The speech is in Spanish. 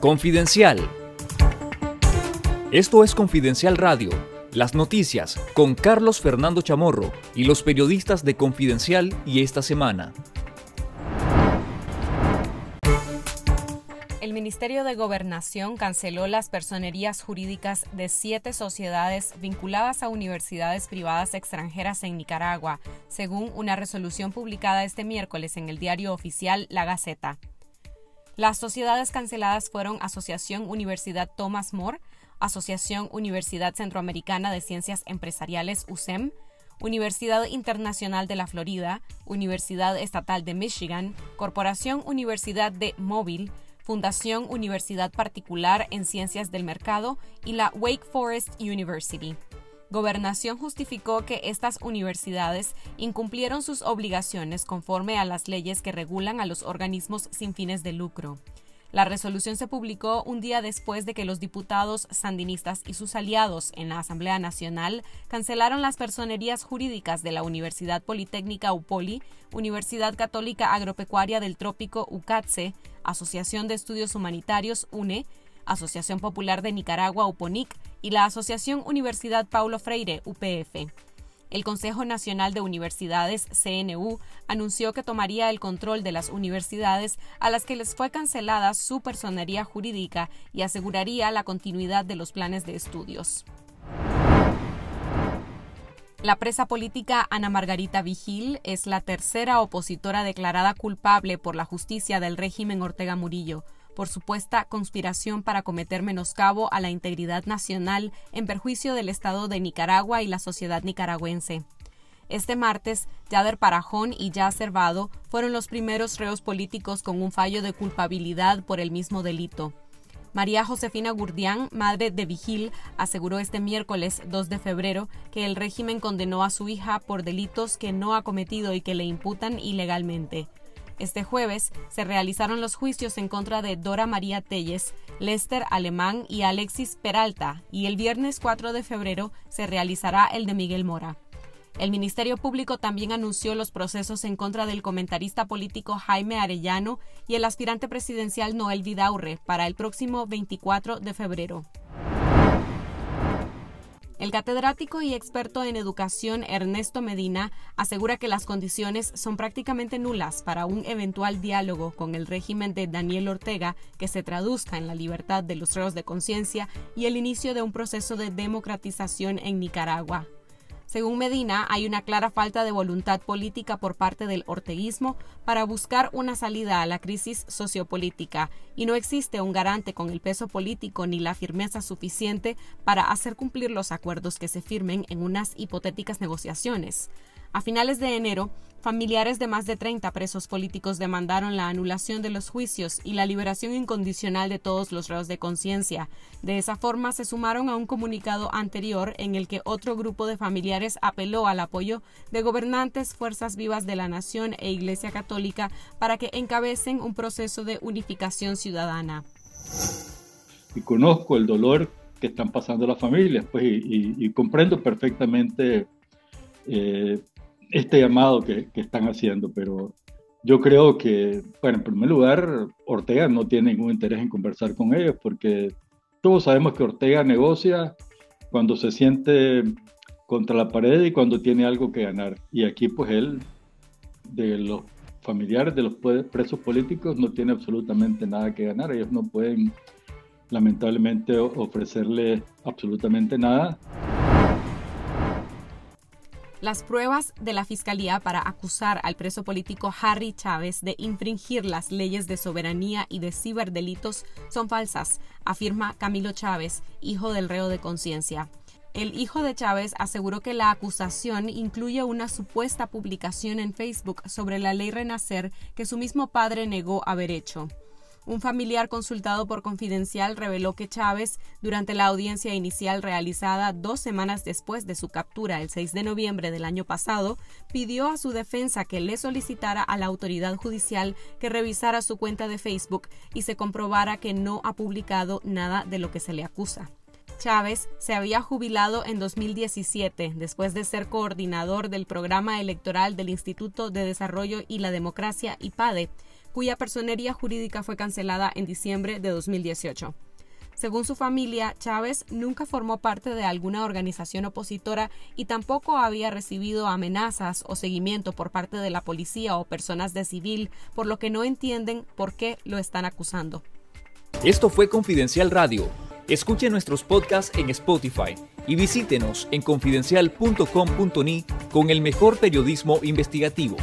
Confidencial. Esto es Confidencial Radio, las noticias con Carlos Fernando Chamorro y los periodistas de Confidencial y esta semana. El Ministerio de Gobernación canceló las personerías jurídicas de siete sociedades vinculadas a universidades privadas extranjeras en Nicaragua, según una resolución publicada este miércoles en el diario oficial La Gaceta. Las sociedades canceladas fueron Asociación Universidad Thomas More, Asociación Universidad Centroamericana de Ciencias Empresariales USEM, Universidad Internacional de la Florida, Universidad Estatal de Michigan, Corporación Universidad de Mobile, Fundación Universidad Particular en Ciencias del Mercado y la Wake Forest University. Gobernación justificó que estas universidades incumplieron sus obligaciones conforme a las leyes que regulan a los organismos sin fines de lucro. La resolución se publicó un día después de que los diputados sandinistas y sus aliados en la Asamblea Nacional cancelaron las personerías jurídicas de la Universidad Politécnica UPOLI, Universidad Católica Agropecuaria del Trópico UCATSE, Asociación de Estudios Humanitarios UNE, Asociación Popular de Nicaragua UPONIC y la Asociación Universidad Paulo Freire UPF. El Consejo Nacional de Universidades, CNU, anunció que tomaría el control de las universidades a las que les fue cancelada su personería jurídica y aseguraría la continuidad de los planes de estudios. La presa política Ana Margarita Vigil es la tercera opositora declarada culpable por la justicia del régimen Ortega Murillo por supuesta conspiración para cometer menoscabo a la integridad nacional en perjuicio del Estado de Nicaragua y la sociedad nicaragüense. Este martes, Yader Parajón y Yasser Vado fueron los primeros reos políticos con un fallo de culpabilidad por el mismo delito. María Josefina Gurdián, madre de Vigil, aseguró este miércoles 2 de febrero que el régimen condenó a su hija por delitos que no ha cometido y que le imputan ilegalmente. Este jueves se realizaron los juicios en contra de Dora María Telles, Lester Alemán y Alexis Peralta, y el viernes 4 de febrero se realizará el de Miguel Mora. El Ministerio Público también anunció los procesos en contra del comentarista político Jaime Arellano y el aspirante presidencial Noel Vidaurre para el próximo 24 de febrero. El catedrático y experto en educación Ernesto Medina asegura que las condiciones son prácticamente nulas para un eventual diálogo con el régimen de Daniel Ortega que se traduzca en la libertad de los reos de conciencia y el inicio de un proceso de democratización en Nicaragua. Según Medina, hay una clara falta de voluntad política por parte del orteguismo para buscar una salida a la crisis sociopolítica y no existe un garante con el peso político ni la firmeza suficiente para hacer cumplir los acuerdos que se firmen en unas hipotéticas negociaciones. A finales de enero, familiares de más de 30 presos políticos demandaron la anulación de los juicios y la liberación incondicional de todos los reos de conciencia. De esa forma, se sumaron a un comunicado anterior en el que otro grupo de familiares apeló al apoyo de gobernantes, fuerzas vivas de la nación e Iglesia Católica para que encabecen un proceso de unificación ciudadana. Y conozco el dolor que están pasando las familias, pues, y, comprendo perfectamente eh, este llamado que, están haciendo, pero yo creo que, bueno, en primer lugar, Ortega no tiene ningún interés en conversar con ellos, porque todos sabemos que Ortega negocia cuando se siente contra la pared y cuando tiene algo que ganar. Y aquí, pues él, de los familiares de los presos políticos, no tiene absolutamente nada que ganar. Ellos no pueden, lamentablemente, ofrecerle absolutamente nada. Las pruebas de la Fiscalía para acusar al preso político Harry Chávez de infringir las leyes de soberanía y de ciberdelitos son falsas, afirma Camilo Chávez, hijo del reo de conciencia. El hijo de Chávez aseguró que la acusación incluye una supuesta publicación en Facebook sobre la ley Renacer que su mismo padre negó haber hecho. Un familiar consultado por Confidencial reveló que Chávez, durante la audiencia inicial realizada dos semanas después de su captura el 6 de noviembre del año pasado, pidió a su defensa que le solicitara a la autoridad judicial que revisara su cuenta de Facebook y se comprobara que no ha publicado nada de lo que se le acusa. Chávez se había jubilado en 2017 después de ser coordinador del programa electoral del Instituto de Desarrollo y la Democracia IPADE cuya personería jurídica fue cancelada en diciembre de 2018. Según su familia, Chávez nunca formó parte de alguna organización opositora y tampoco había recibido amenazas o seguimiento por parte de la policía o personas de civil, por lo que no entienden por qué lo están acusando. Esto fue Confidencial Radio. Escuche nuestros podcasts en Spotify y visítenos en confidencial.com.ni con el mejor periodismo investigativo.